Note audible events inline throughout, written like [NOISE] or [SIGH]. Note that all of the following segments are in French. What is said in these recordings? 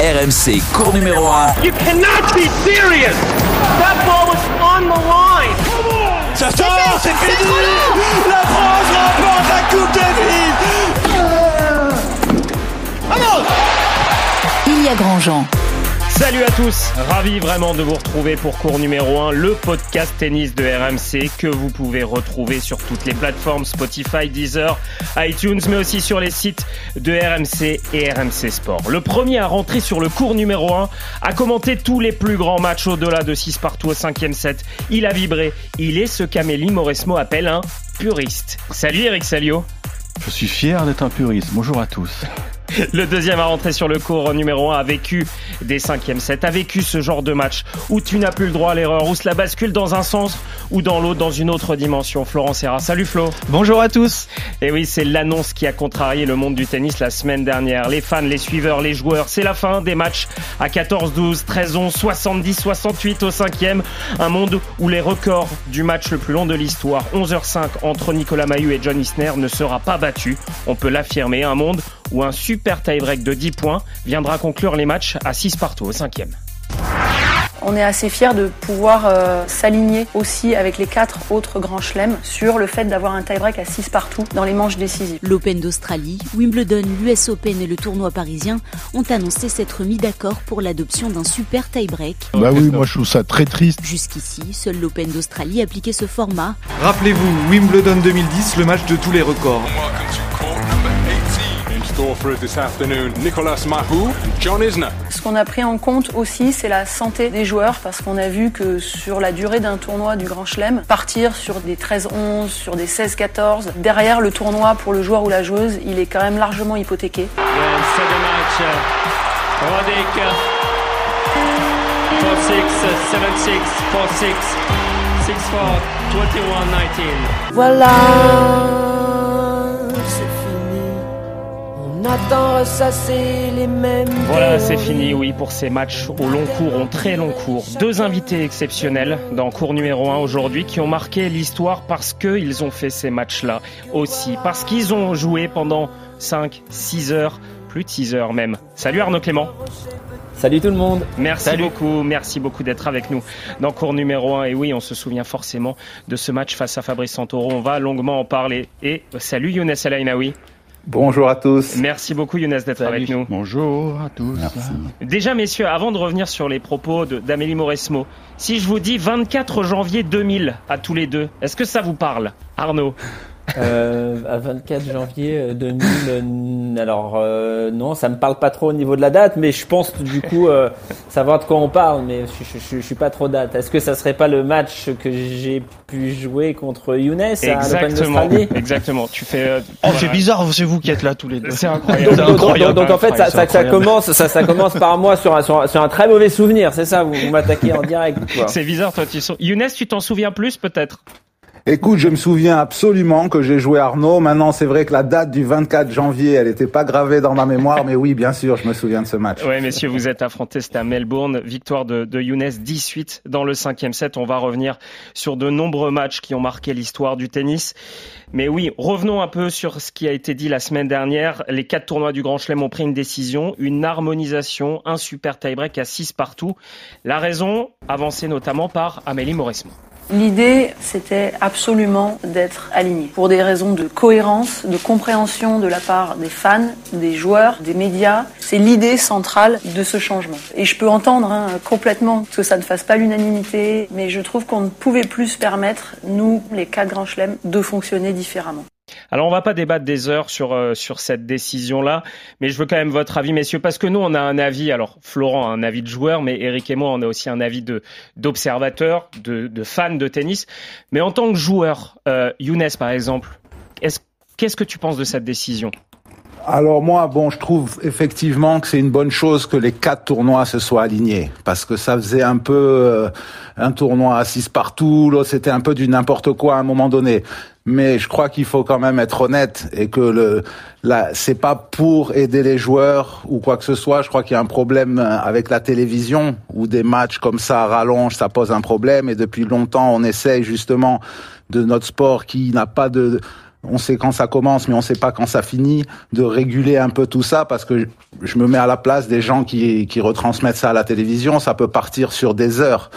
RMC, cours numéro 1. You cannot be serious. That ball was on the line. Ça sort, c'est fini. La France remporte la Coupe Davis. Vamos Il y a Grandjean. Salut à tous, ravi vraiment de vous retrouver pour cours numéro 1, le podcast tennis de RMC que vous pouvez retrouver sur toutes les plateformes Spotify, Deezer, iTunes, mais aussi sur les sites de RMC et RMC Sport. Le premier à rentrer sur le cours numéro 1, a commenté tous les plus grands matchs au-delà de 6 partout au 5 set. Il a vibré, il est ce qu'Amélie Mauresmo appelle un puriste. Salut Eric Salio. Je suis fier d'être un puriste. Bonjour à tous. Le deuxième à rentrer sur le cours numéro 1 a vécu des cinquièmes sets, a vécu ce genre de match où tu n'as plus le droit à l'erreur, où cela bascule dans un sens ou dans l'autre, dans une autre dimension. Florent Serra, salut Flo. Bonjour à tous. Et oui, c'est l'annonce qui a contrarié le monde du tennis la semaine dernière. Les fans, les suiveurs, les joueurs, c'est la fin des matchs à 14-12, 13-11, 70-68 au cinquième. Un monde où les records du match le plus long de l'histoire, 11h05 entre Nicolas Mahut et John Isner, ne sera pas battu. On peut l'affirmer. Un monde où un super tie-break de 10 points viendra conclure les matchs à 6 partout au cinquième. On est assez fiers de pouvoir euh, s'aligner aussi avec les quatre autres grands chelems sur le fait d'avoir un tie-break à 6 partout dans les manches décisives. L'Open d'Australie, Wimbledon, l'US Open et le tournoi parisien ont annoncé s'être mis d'accord pour l'adoption d'un super tie-break. Bah oui, moi je trouve ça très triste. Jusqu'ici, seul l'Open d'Australie appliquait ce format. Rappelez-vous, Wimbledon 2010, le match de tous les records. Ce qu'on a pris en compte aussi, c'est la santé des joueurs, parce qu'on a vu que sur la durée d'un tournoi du Grand Chelem, partir sur des 13-11, sur des 16-14, derrière le tournoi pour le joueur ou la joueuse, il est quand même largement hypothéqué. Voilà, attend ressasser les mêmes. Voilà, c'est fini, oui, pour ces matchs au long cours, au très long cours. Deux invités exceptionnels dans cours numéro 1 aujourd'hui qui ont marqué l'histoire parce qu'ils ont fait ces matchs-là aussi. Parce qu'ils ont joué pendant 5, 6 heures, plus de 6 heures même. Salut Arnaud Clément. Salut tout le monde. Merci beaucoup, merci beaucoup d'être avec nous dans cours numéro 1. Et oui, on se souvient forcément de ce match face à Fabrice Santoro. On va longuement en parler. Et salut Younes Alainaoui. Bonjour à tous. Merci beaucoup Younes d'être avec nous. Bonjour à tous. Merci. Déjà messieurs, avant de revenir sur les propos d'Amélie Mauresmo, si je vous dis 24 janvier 2000 à tous les deux, est-ce que ça vous parle Arnaud? Euh, à 24 janvier 2000, euh, alors euh, non, ça me parle pas trop au niveau de la date, mais je pense du coup euh, savoir de quoi on parle, mais je, je, je, suis pas trop date. Est-ce que ça serait pas le match que j'ai pu jouer contre Younes Exactement, à exactement. Tu fais. Euh, oh, c'est bizarre, c'est vous qui êtes là tous les deux. C'est incroyable. Donc, incroyable. donc, donc en fait, ça, ça, ça, commence, ça, ça commence par moi sur un, sur, sur un très mauvais souvenir, c'est ça Vous, vous m'attaquez en direct. C'est bizarre, toi. Tu Younes, tu t'en souviens plus peut-être? Écoute, je me souviens absolument que j'ai joué Arnaud. Maintenant, c'est vrai que la date du 24 janvier, elle n'était pas gravée dans ma mémoire, mais oui, bien sûr, je me souviens de ce match. Oui, messieurs, vous êtes affrontés, c'était à Melbourne. Victoire de, de Younes 18 dans le cinquième set. On va revenir sur de nombreux matchs qui ont marqué l'histoire du tennis. Mais oui, revenons un peu sur ce qui a été dit la semaine dernière. Les quatre tournois du Grand Chelem ont pris une décision, une harmonisation, un super tie-break à 6 partout. La raison, avancée notamment par Amélie Mauresmo. L'idée, c'était absolument d'être aligné. Pour des raisons de cohérence, de compréhension de la part des fans, des joueurs, des médias. C'est l'idée centrale de ce changement. Et je peux entendre hein, complètement que ça ne fasse pas l'unanimité, mais je trouve qu'on ne pouvait plus se permettre, nous, les quatre grands chelems, de fonctionner différemment. Alors on va pas débattre des heures sur euh, sur cette décision là, mais je veux quand même votre avis messieurs parce que nous on a un avis alors Florent a un avis de joueur mais Eric et moi on a aussi un avis de d'observateur, de, de fan de tennis, mais en tant que joueur euh, Younes par exemple, qu'est-ce que tu penses de cette décision? Alors moi, bon, je trouve effectivement que c'est une bonne chose que les quatre tournois se soient alignés, parce que ça faisait un peu euh, un tournoi à six partout, là c'était un peu du n'importe quoi à un moment donné. Mais je crois qu'il faut quand même être honnête et que le là c'est pas pour aider les joueurs ou quoi que ce soit. Je crois qu'il y a un problème avec la télévision où des matchs comme ça rallongent, ça pose un problème. Et depuis longtemps, on essaye justement de notre sport qui n'a pas de on sait quand ça commence, mais on sait pas quand ça finit, de réguler un peu tout ça, parce que je me mets à la place des gens qui, qui retransmettent ça à la télévision, ça peut partir sur des heures.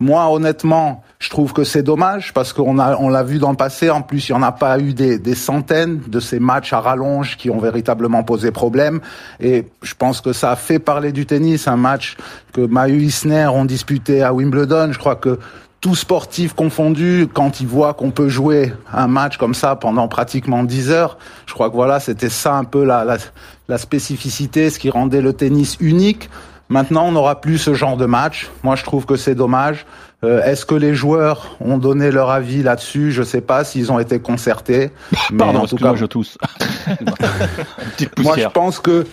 Moi, honnêtement, je trouve que c'est dommage parce qu'on a, on l'a vu dans le passé. En plus, il n'y en a pas eu des, des, centaines de ces matchs à rallonge qui ont véritablement posé problème. Et je pense que ça a fait parler du tennis. Un match que Mahu Isner ont disputé à Wimbledon. Je crois que tout sportif confondu, quand il voit qu'on peut jouer un match comme ça pendant pratiquement 10 heures, je crois que voilà, c'était ça un peu la, la, la spécificité, ce qui rendait le tennis unique. Maintenant, on n'aura plus ce genre de match. Moi, je trouve que c'est dommage. Euh, Est-ce que les joueurs ont donné leur avis là-dessus? Je sais pas s'ils ont été concertés. [LAUGHS] mais Pardon, en tout cas, je tousse. [LAUGHS] moi, je pense que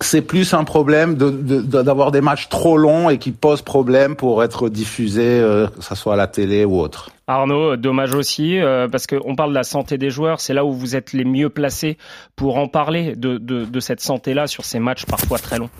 c'est plus un problème d'avoir de, de, des matchs trop longs et qui posent problème pour être diffusés, euh, que ce soit à la télé ou autre. Arnaud, dommage aussi, euh, parce qu'on parle de la santé des joueurs, c'est là où vous êtes les mieux placés pour en parler de, de cette santé-là sur ces matchs parfois très longs.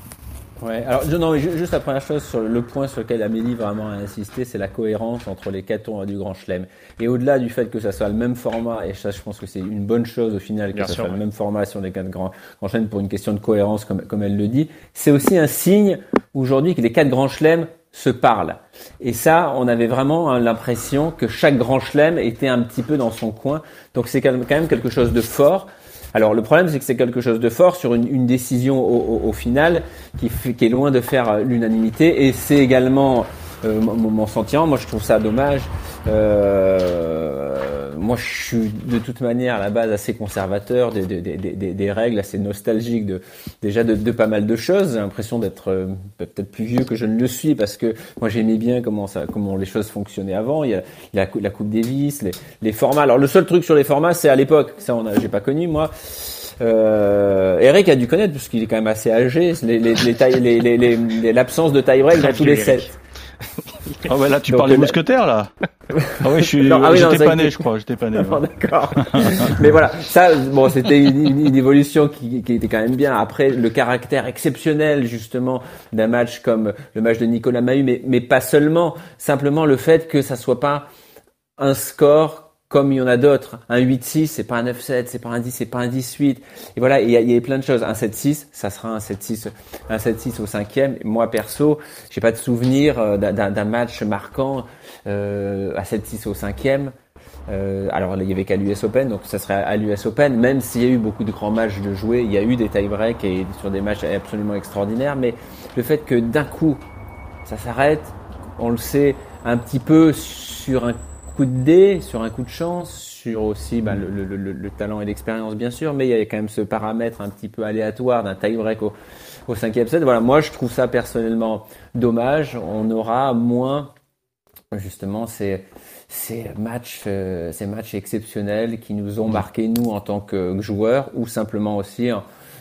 Ouais, alors non, mais juste la première chose sur le point sur lequel Amélie vraiment a insisté, c'est la cohérence entre les quatre tours du Grand Chelem. Et au-delà du fait que ça soit le même format, et ça je pense que c'est une bonne chose au final que Bien ça sûr, soit ouais. le même format sur les quatre grands, grands chelems pour une question de cohérence comme, comme elle le dit, c'est aussi un signe aujourd'hui que les quatre grands chelems se parlent. Et ça, on avait vraiment hein, l'impression que chaque grand chelem était un petit peu dans son coin. Donc c'est quand même quelque chose de fort. Alors le problème, c'est que c'est quelque chose de fort sur une, décision au, au, au final qui, qui, est loin de faire l'unanimité. Et c'est également euh, mon, mon, sentiment. Moi, je trouve ça dommage. Euh, moi, je suis de toute manière à la base assez conservateur des, des, des, des, des règles, assez nostalgique de déjà de, de pas mal de choses. J'ai l'impression d'être euh, peut-être plus vieux que je ne le suis parce que moi j'aimais bien comment ça, comment les choses fonctionnaient avant. Il y a la, la Coupe Davis, les, les formats. Alors le seul truc sur les formats, c'est à l'époque. Ça, on a, j'ai pas connu moi. Euh, Eric a dû connaître puisqu'il est quand même assez âgé. Les, les, les les, les, les, l'absence de tie break dans tous les sets. Ah ouais, là tu parles des mousquetaires là. Ah oui, je suis. [LAUGHS] Non, ah oui, j'étais non, pas né, je crois. J'étais pas né. Non, [LAUGHS] D'accord. [LAUGHS] Mais voilà, ça, bon, c'était une, une, évolution qui, qui, était quand même bien. Après, le caractère exceptionnel justement d'un match comme le match de Nicolas Mahut, mais, mais pas seulement. Simplement le fait que ça soit pas un score comme il y en a d'autres. Un 8-6, c'est pas un 9-7, c'est pas un 10, c'est pas un 10-8. Et voilà, il y, a, y a plein de choses. Un 7-6, ça sera un 7-6, un 7-6 au cinquième. Moi, perso, j'ai pas de souvenir euh, d'un match marquant euh, à 7-6 au cinquième. Euh, alors il y avait qu'à l'US Open, donc ça serait à l'US Open. Même s'il y a eu beaucoup de grands matchs de jouer, il y a eu des tie-breaks et sur des matchs absolument extraordinaires. Mais le fait que d'un coup ça s'arrête, on le sait un petit peu sur un coup de dé, sur un coup de chance, sur aussi bah, le, le, le, le, talent et l'expérience bien sûr, mais il y a quand même ce paramètre un petit peu aléatoire d'un tie-break au, au cinquième set. Voilà, moi je trouve ça personnellement dommage. On aura moins justement ces, matchs, euh, ces matchs exceptionnels qui nous ont marqué nous en tant que joueurs ou simplement aussi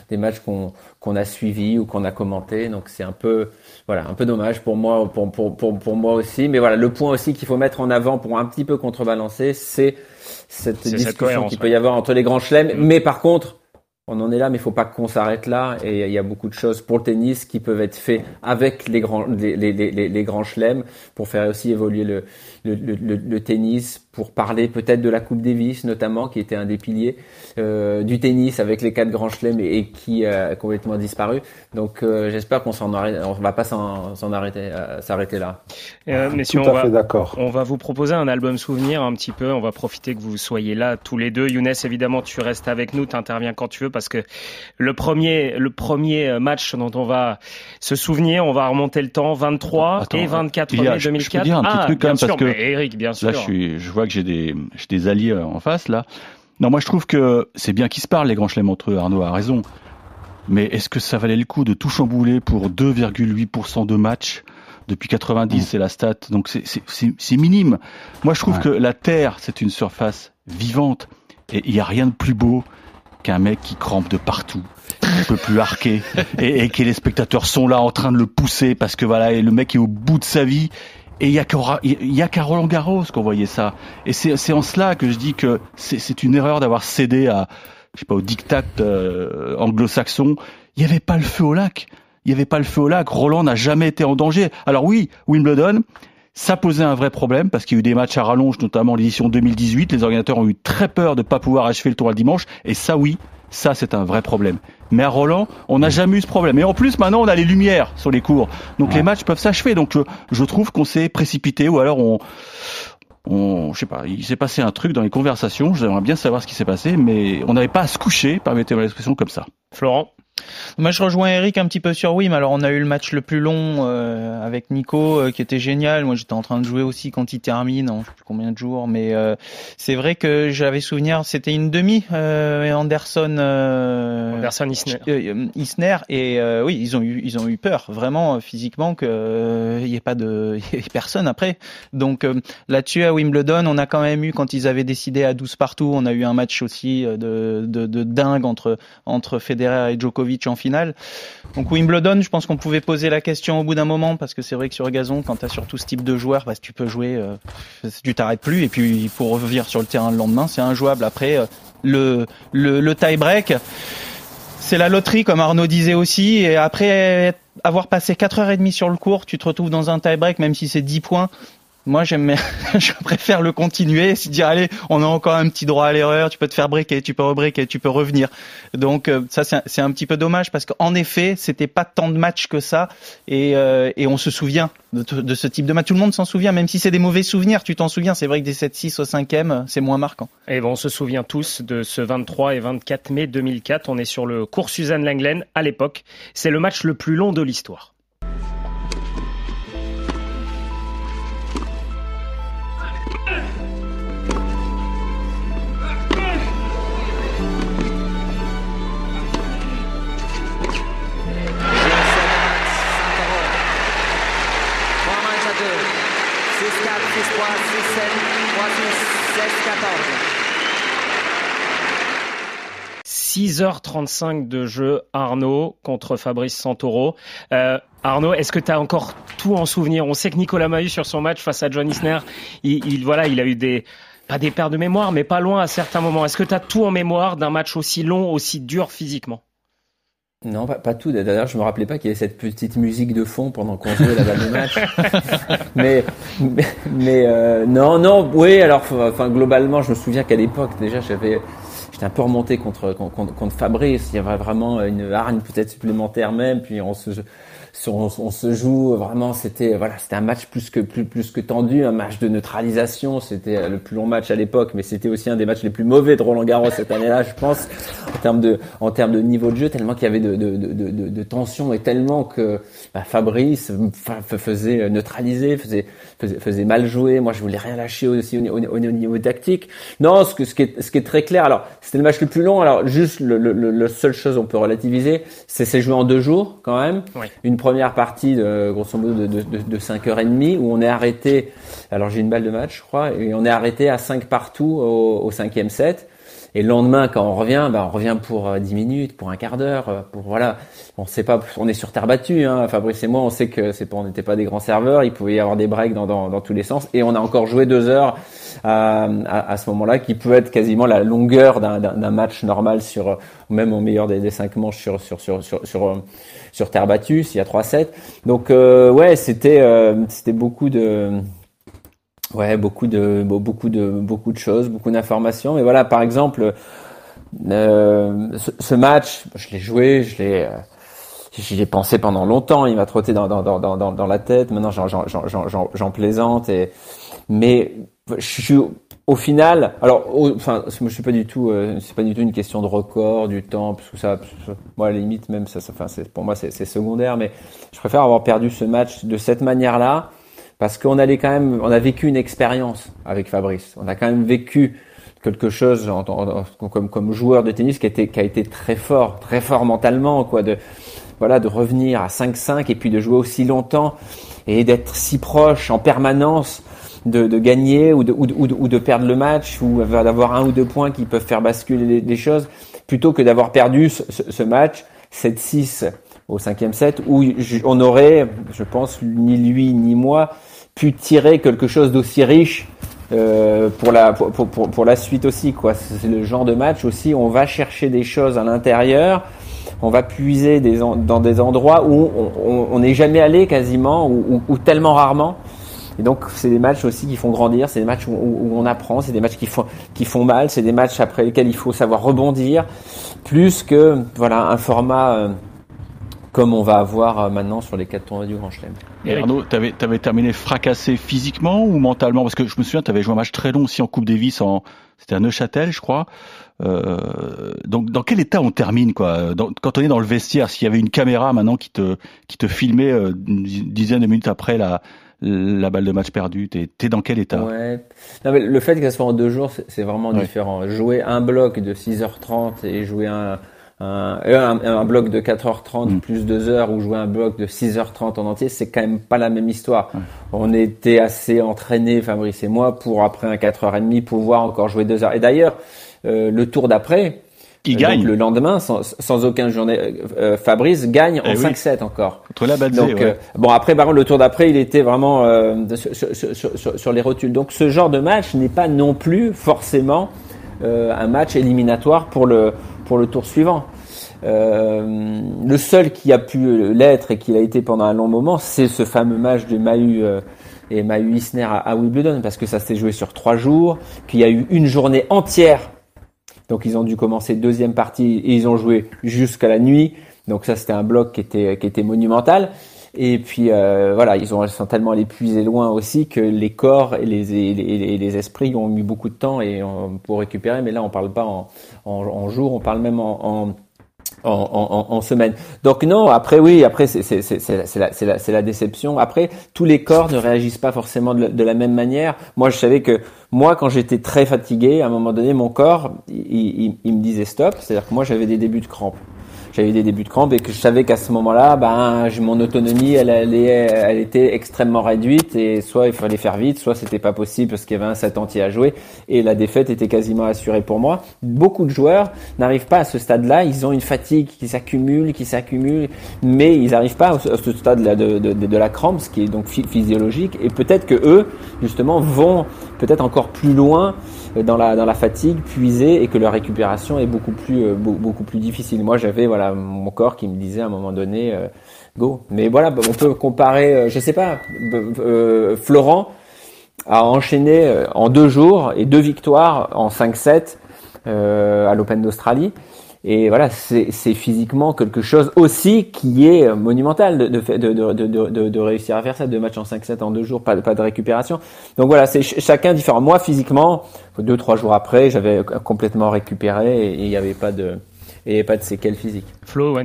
des matchs qu'on qu'on a suivis ou qu'on a commentés. Donc c'est un peu voilà un peu dommage pour moi pour pour pour, pour moi aussi. Mais voilà le point aussi qu'il faut mettre en avant pour un petit peu contrebalancer, c'est cette discussion qu'il peut y avoir entre les grands chelems. Mmh. Mais par contre on en est là, mais il faut pas qu'on s'arrête là. Et il y a beaucoup de choses pour le tennis qui peuvent être faites avec les grands, les, les, les, les grands chelems pour faire aussi évoluer le, le, le, le tennis, pour parler peut-être de la Coupe Davis notamment, qui était un des piliers euh, du tennis avec les quatre grands chelems et, et, qui a complètement disparu. Donc euh, j'espère qu'on s'en arrête, on va pas s'en arrêter, euh, s'arrêter là. Euh, messieurs, Tout à on fait va, d'accord. on va vous proposer un album souvenir un petit peu. On va profiter que vous soyez là tous les deux. Younes, évidemment, tu restes avec nous, tu interviens quand tu veux parce que le premier, le premier match dont on va se souvenir, on va remonter le temps, 23 Attends, et 24 il y a- mai je- je peux 2004. dire un petit ah, truc quand même, sûr, parce que mais Eric, bien sûr. Là, je, suis, je vois que j'ai des, alliés euh, en face, là. Non, moi, je trouve que c'est bien qu'ils se parlent, les grands chelems entre eux. Arnaud a raison. Mais est-ce que ça valait le coup de tout chambouler pour 2,8% de matchs depuis 90, c'est la stat. Donc, c'est- minime. Moi, je trouve Ouais. que la Terre, c'est une surface vivante. Et il n'y a rien de plus beau qu'un mec qui crampe de partout, qui ne peut plus arquer, [LAUGHS] et, et que les spectateurs sont là en train de le pousser parce que voilà, et le mec est au bout de sa vie. Et il y a qu'à Roland Garros qu'on voyait ça. Et c'est en cela que je dis que c'est c'est une erreur d'avoir cédé à, je sais pas, au diktat euh, anglo-saxon. Il n'y avait pas le feu au lac. Il n'y avait pas le feu au lac. Roland n'a jamais été en danger. Alors oui, Wimbledon, Ça posait un vrai problème parce qu'il y a eu des matchs à rallonge, notamment l'édition 2018. Les organisateurs ont eu très peur de ne pas pouvoir achever le tour le dimanche. Et ça, oui, ça, c'est un vrai problème. Mais à Roland, on n'a jamais eu ce problème. Et en plus, maintenant, on a les lumières sur les cours. Donc les matchs peuvent s'achever. Donc je, je trouve qu'on s'est précipité ou alors on, on, je sais pas, il s'est passé un truc dans les conversations. J'aimerais bien savoir ce qui s'est passé, mais on n'avait pas à se coucher, permettez-moi l'expression, comme ça. Florent? Moi, je rejoins Eric un petit peu sur Wim. Alors, on a eu le match le plus long euh, avec Nico, euh, qui était génial. Moi, j'étais en train de jouer aussi quand il termine, en je sais plus combien de jours. Mais euh, c'est vrai que j'avais souvenir, c'était une demi. Anderson, Anderson Isner. Isner. Et oui, ils ont eu, ils ont eu peur vraiment physiquement que il y ait pas de, [LAUGHS] y ait personne après. Donc là-dessus à Wimbledon, on a quand même eu quand ils avaient décidé à 12 partout, on a eu un match aussi de, de, de dingue entre entre Federer et Djokovic en finale. Donc Wimbledon, je pense qu'on pouvait poser la question au bout d'un moment parce que c'est vrai que sur gazon, quand tu as surtout ce type de joueur, bah, tu peux jouer, euh, tu t'arrêtes plus et puis pour revenir sur le terrain le lendemain, c'est injouable. Après euh, le, le, tie break, c'est la loterie comme Arnaud disait aussi et après avoir passé 4h30 sur le court, tu te retrouves dans un tie break même si c'est 10 points moi, j'aime, [LAUGHS] je préfère le continuer, se dire allez, on a encore un petit droit à l'erreur, tu peux te faire briquer, tu peux rebriquer, tu peux revenir. Donc euh, ça, c'est un, petit peu dommage parce qu'en effet, c'était pas tant de matchs que ça, et, euh, et on se souvient de, ce type de match. Tout le monde s'en souvient, même si c'est des mauvais souvenirs, tu t'en souviens. C'est vrai que des 7-6 au 5e, c'est moins marquant. Et bon, on se souvient tous de ce 23 et 24 mai 2004. On est sur le cours Suzanne Langlen à l'époque. C'est le match le plus long de l'histoire. « 6h35 de jeu Arnaud contre Fabrice Santoro. Euh, Arnaud, est-ce que tu as encore tout en souvenir? On sait que Nicolas Mahut sur son match face à John Isner, il, voilà, il a eu des pas des paires de mémoire, mais pas loin à certains moments. Est-ce que tu as tout en mémoire d'un match aussi long, aussi dur physiquement? Non, pas, tout. D'ailleurs, je me rappelais pas qu'il y avait cette petite musique de fond pendant qu'on jouait la balle de match. [LAUGHS] mais, mais, euh, non, non, oui. Alors, enfin, globalement, je me souviens qu'à l'époque, déjà, j'avais, j'étais un peu remonté contre, contre, contre Fabrice. Il y avait vraiment une hargne peut-être supplémentaire même. Puis on se, on, on, se joue vraiment c'était voilà c'était un match plus que plus plus que tendu un match de neutralisation c'était le plus long match à l'époque mais c'était aussi un des matchs les plus mauvais de Roland Garros cette année-là je pense en termes de en termes de niveau de jeu tellement qu'il y avait de de, de, de, de tension et tellement que bah, Fabrice faisait neutraliser faisait, faisait, faisait mal jouer. Moi je voulais rien lâcher aussi au, au, niveau tactique. Non ce que ce qui est ce qui est très clair alors c'était le match le plus long alors juste le, le, le seule chose on peut relativiser c'est c'est joué en deux jours quand même. Une première partie de grosso modo de, de, de 5h30 où on est arrêté, alors j'ai une balle de match je crois, et on est arrêté à 5 partout au, au cinquième set. Et le lendemain, quand on revient, bah, on revient pour 10 euh, minutes, pour un quart d'heure, euh, pour voilà. On sait pas, on est sur terre battue. Hein. Fabrice et moi, on sait que c'est pas, on n'était pas des grands serveurs. Il pouvait y avoir des breaks dans, dans, tous les sens. Et on a encore joué deux heures à, à, ce moment-là, qui peut être quasiment la longueur d'un match normal sur, même au meilleur des, des cinq manches sur sur, sur, sur terre battue, s'il y a 3-7. Donc euh, ouais, c'était c'était beaucoup de Ouais, beaucoup de beaucoup de beaucoup de choses, beaucoup d'informations. Mais voilà, par exemple, euh, ce, match, je l'ai joué, je l'ai euh, j'y ai pensé pendant longtemps. Il m'a trotté dans dans dans dans, dans la tête. Maintenant, j'en plaisante. Et mais je suis au final, alors, enfin, moi je suis pas du tout, euh, c'est pas du tout une question de record, du temps, parce que ça, moi à la limite même ça, enfin, c'est pour moi c'est secondaire, mais je préfère avoir perdu ce match de cette manière-là parce qu'on allait quand même, on a vécu une expérience avec Fabrice. On a quand même vécu quelque chose en, comme, comme joueur de tennis qui a été, qui a été très fort, très fort mentalement, quoi, de voilà, de revenir à 5-5 et puis de jouer aussi longtemps et d'être si proche en permanence de, de gagner ou de, ou, de, ou de, perdre le match ou d'avoir un ou deux points qui peuvent faire basculer les, choses plutôt que d'avoir perdu ce, ce match 7-6 au cinquième set où on aurait, je pense, ni lui ni moi, pu tirer quelque chose d'aussi riche euh, pour la pour, pour, pour, la suite aussi quoi. C'est le genre de match aussi. On va chercher des choses à l'intérieur. On va puiser des, dans des endroits où on n'est jamais allé quasiment ou, ou, tellement rarement. Et donc c'est des matchs aussi qui font grandir, c'est des matchs où, où on apprend, c'est des matchs qui font qui font mal, c'est des matchs après lesquels il faut savoir rebondir, plus que voilà un format euh, comme on va avoir euh, maintenant sur les quatre tournois du Grand Chelem. Et Arnaud, t'avais avais terminé fracassé physiquement ou mentalement? Parce que je me souviens, t'avais joué un match très long aussi en Coupe Davis, en c'était à Neuchâtel, je crois. Euh, donc, dans quel état on termine quoi? Dans, Quand on est dans le vestiaire, s'il y avait une caméra maintenant qui te qui te filmait euh, une dizaine de minutes après la la balle de match perdue, t'es es dans quel état? Ouais. non, mais Le fait que ça soit en deux jours, c'est vraiment différent. Jouer un bloc de 6h30 et jouer un, un, un, bloc de 4h30 mm. plus 2 heures ou jouer un bloc de 6h30 en entier, c'est quand même pas la même histoire. On était assez entraînés, Fabrice et moi, pour après un 4h30 pouvoir encore jouer 2 heures. Et d'ailleurs, euh, le tour d'après, qui euh, gagne le lendemain sans, sans aucun journée euh, Fabrice gagne en 5-7 encore contre la donc bon après par contre le tour d'après il était vraiment sur, sur, sur, sur, les rotules donc ce genre de match n'est pas non plus forcément un match éliminatoire pour le pour le tour suivant. Euh, le seul qui a pu l'être et qui l'a été pendant un long moment, c'est ce fameux match de Mahu euh, et Mahu Isner à, Wimbledon, parce que ça s'est joué sur trois jours, qu'il y a eu une journée entière. Donc ils ont dû commencer deuxième partie et ils ont joué jusqu'à la nuit. Donc ça c'était un bloc qui était qui était monumental. Et puis euh, voilà, ils, ont, ils sont tellement allés loin aussi que les corps et les, les, les, esprits ont mis beaucoup de temps et pour récupérer. Mais là, on parle pas en, en, jour, on parle même en en, en, en, semaine. Donc non, après oui, après c'est la, la, la, déception. Après, tous les corps ne réagissent pas forcément de, de la même manière. Moi, je savais que moi, quand j'étais très fatigué, à un moment donné, mon corps, il, il, il me disait stop. C'est-à-dire que moi, j'avais des débuts de crampes j'avais des débuts de crampes et que je savais qu'à ce moment-là, ben, mon autonomie, elle, elle était extrêmement réduite et soit il fallait faire vite, soit c'était pas possible parce qu'il y avait un set entier à jouer et la défaite était quasiment assurée pour moi. Beaucoup de joueurs n'arrivent pas à ce stade-là, ils ont une fatigue qui s'accumule, qui s'accumule, mais ils n'arrivent pas à ce stade-là de, de, de, la crampe, ce qui est donc physiologique et peut-être que eux, justement, vont peut-être encore plus loin dans la, dans la fatigue, puisés et que leur récupération est beaucoup plus, euh, beaucoup plus difficile. Moi, j'avais voilà mon corps qui me disait à un moment donné euh, go. Mais voilà, on peut comparer, euh, je sais pas, Florent a enchaîné en deux jours et deux victoires en 5-7 à l'Open d'Australie. Et voilà, c'est physiquement quelque chose aussi qui est monumental de, de, de, de, de réussir à faire ça, deux matchs en 5-7 en deux jours, pas, pas de récupération. Donc voilà, c'est chacun différent. Moi, physiquement, deux, trois jours après, j'avais complètement récupéré et il n'y avait pas de et pas de séquelles physiques. Flo,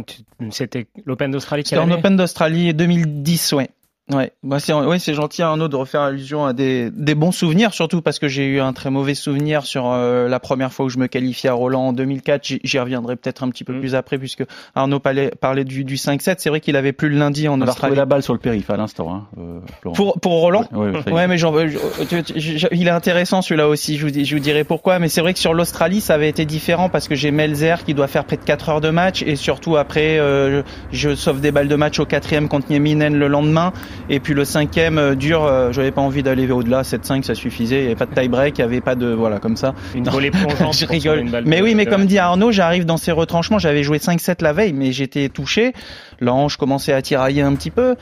c'était l'Open d'Australie C'était en Open d'Australie 2010, ouais. Ouais, bah c'est ouais, c'est gentil Arnaud de refaire allusion à des, des bons souvenirs surtout parce que j'ai eu un très mauvais souvenir sur euh, la première fois où je me qualifiais à Roland en 2004, j'y reviendrai peut-être un petit peu mm. plus après puisque Arnaud parlait, parlait du, du 5-7, c'est vrai qu'il avait plus le lundi en On Australie. la balle sur le périph à l'instant hein, euh, Pour pour Roland Ouais, mais genre, il est intéressant celui-là aussi, je vous je vous dirai pourquoi mais c'est vrai que sur l'Australie, ça avait été différent parce que j'ai Melzer qui doit faire près de 4 heures de match et surtout après euh, je sauve des balles de match au quatrième contre Nieminen le lendemain et puis le cinquième euh, dur, euh, j'avais pas envie d'aller au-delà. 7-5, ça suffisait. Il n'y avait pas de tie-break, il n'y avait pas de voilà comme ça. Une volée plongeante. [LAUGHS] je rigole. Mais oui, mais comme dit Arnaud, j'arrive dans ces retranchements. J'avais joué 5-7 la veille, mais j'étais touché. L'ange commençait à tirailler un petit peu.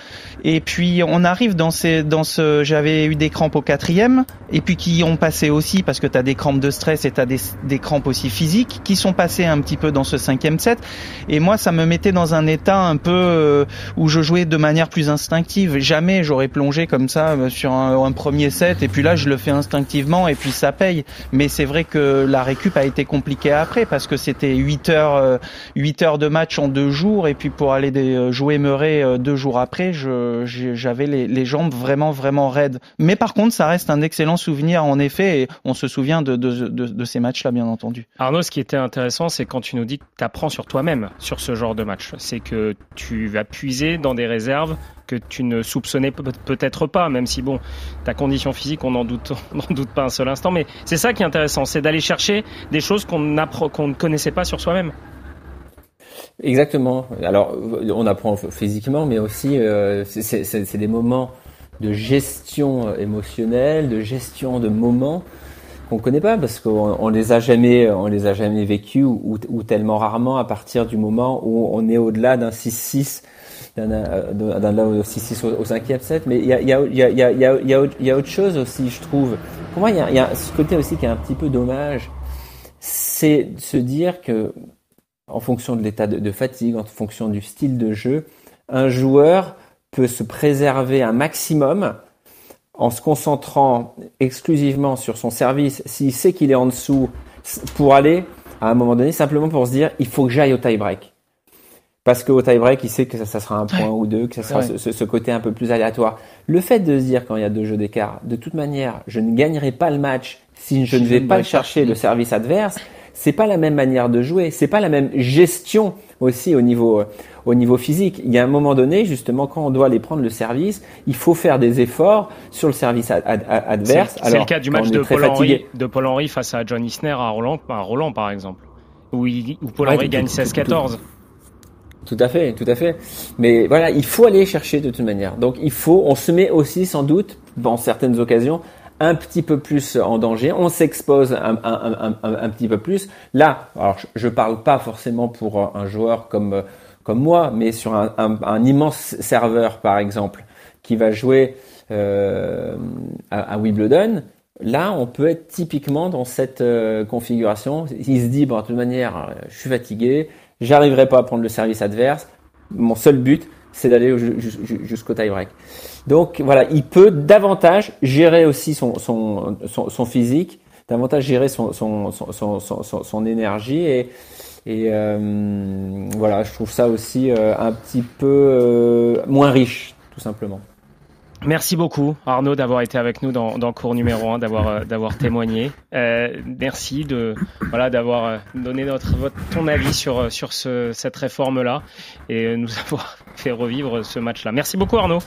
Et puis on arrive dans ces, dans ce, j'avais eu des crampes au quatrième, et puis qui ont passé aussi parce que tu as des crampes de stress et tu as des, des crampes aussi physiques qui sont passées un petit peu dans ce cinquième set. Et moi, ça me mettait dans un état un peu euh, où je jouais de manière plus instinctive. Jamais j'aurais plongé comme ça euh, sur un, un, premier set, et puis là, je le fais instinctivement, et puis ça paye. Mais c'est vrai que la récup a été compliquée après parce que c'était 8 heures, 8 euh, heures de match en deux jours, et puis pour aller des euh, joué Murray euh, deux jours après, j'avais les, jambes vraiment vraiment raides. Mais par contre, ça reste un excellent souvenir en effet, et on se souvient de, ces matchs-là, bien entendu. Arnaud, ce qui était intéressant, c'est quand tu nous dis que tu apprends sur toi-même sur ce genre de match. C'est que tu vas puiser dans des réserves que tu ne soupçonnais peut-être pas, même si bon, ta condition physique, [LAUGHS] on n'en doute, pas un seul instant. Mais c'est ça qui est intéressant, c'est d'aller chercher des choses qu'on ne connaissait pas sur soi-même. Exactement. Alors, on apprend physiquement, mais aussi euh, c'est des moments de gestion émotionnelle, de gestion de moments qu'on connaît pas parce qu'on on les a jamais, on les a jamais vécus ou, ou, tellement rarement à partir du moment où on est au-delà d'un 6-6 d'un au 6-6 au, 5e set. Mais il y a, y, a, y, a, y, a, y, y a autre chose aussi, je trouve. Pour moi, il y a, y a ce côté aussi qui est un petit peu dommage. C'est de se dire que, en fonction de l'état de, de, fatigue, en fonction du style de jeu, un joueur peut se préserver un maximum en se concentrant exclusivement sur son service, s'il sait qu'il est en dessous, pour aller à un moment donné, simplement pour se dire, il faut que j'aille au tie-break. Parce qu'au tie-break, il sait que ça, sera un point ou deux, que ça sera ce, côté un peu plus aléatoire. Le fait de se dire quand il y a deux jeux d'écart, de toute manière, je ne gagnerai pas le match si je ne vais pas chercher le service adverse, c'est pas la même manière de jouer, c'est pas la même gestion aussi au niveau au niveau physique. Il y a un moment donné, justement, quand on doit aller prendre le service, il faut faire des efforts sur le service adverse. C'est le cas du match de Paul, Henry, de Paul Henry face à John Isner à Roland, à Roland par exemple, où, où Paul Henry gagne 16-14. Tout à fait, tout à fait. Mais voilà, il faut aller chercher de toute manière. Donc il faut, on se met aussi sans doute, dans certaines occasions, un petit peu plus en danger, on s'expose un, un, petit peu plus. Là, alors je ne parle pas forcément pour un joueur comme, comme moi, mais sur un, immense serveur, par exemple, qui va jouer euh, à, Wimbledon, là, on peut être typiquement dans cette euh, configuration. Il se dit, bon, de toute manière, je suis fatigué, j'arriverai pas à prendre le service adverse. Mon seul but, c'est d'aller jusqu'au tie-break. Donc voilà, il peut davantage gérer aussi son, son, son, physique, davantage gérer son, son, son, son énergie et, et euh, voilà, je trouve ça aussi euh, un petit peu euh, moins riche, tout simplement. Merci beaucoup Arnaud d'avoir été avec nous dans, dans cours numéro 1, d'avoir euh, d'avoir témoigné. Euh, merci de voilà d'avoir euh, donné notre votre, ton avis sur sur ce, cette réforme là et nous [LAUGHS] avoir fait revivre ce match là. Merci beaucoup Arnaud.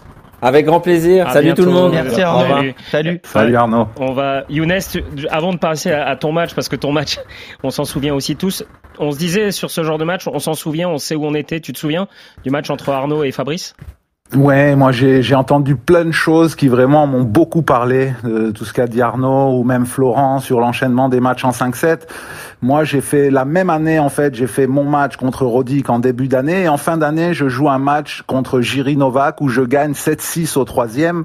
Avec grand plaisir. Salut tout le monde. Merci Arnaud. Salut. Salut. Arnaud. On va Younes avant de passer à, à ton match parce que ton match on s'en souvient aussi tous. On se disait sur ce genre de match, on s'en souvient, on sait où on était. Tu te souviens du match entre Arnaud et Fabrice? Ouais, moi j'ai entendu plein de choses qui vraiment m'ont beaucoup parlé, de tout ce qu'a dit Arnaud ou même Florent sur l'enchaînement des matchs en 5-7. Moi j'ai fait la même année en fait, j'ai fait mon match contre Rodic en début d'année et en fin d'année je joue un match contre Jiri Novak où je gagne 7-6 au troisième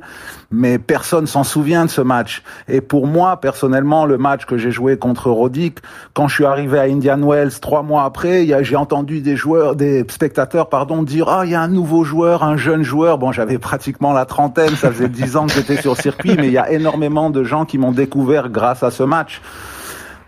mais personne s'en souvient de ce match. Et pour moi, personnellement, le match que j'ai joué contre Rodic, quand je suis arrivé à Indian Wells trois mois après, j'ai entendu des joueurs, des spectateurs, pardon, dire ah il y a un nouveau joueur, un jeune joueur. Bon, j'avais pratiquement la trentaine, ça faisait dix ans que j'étais sur circuit, mais il y a énormément de gens qui m'ont découvert grâce à ce match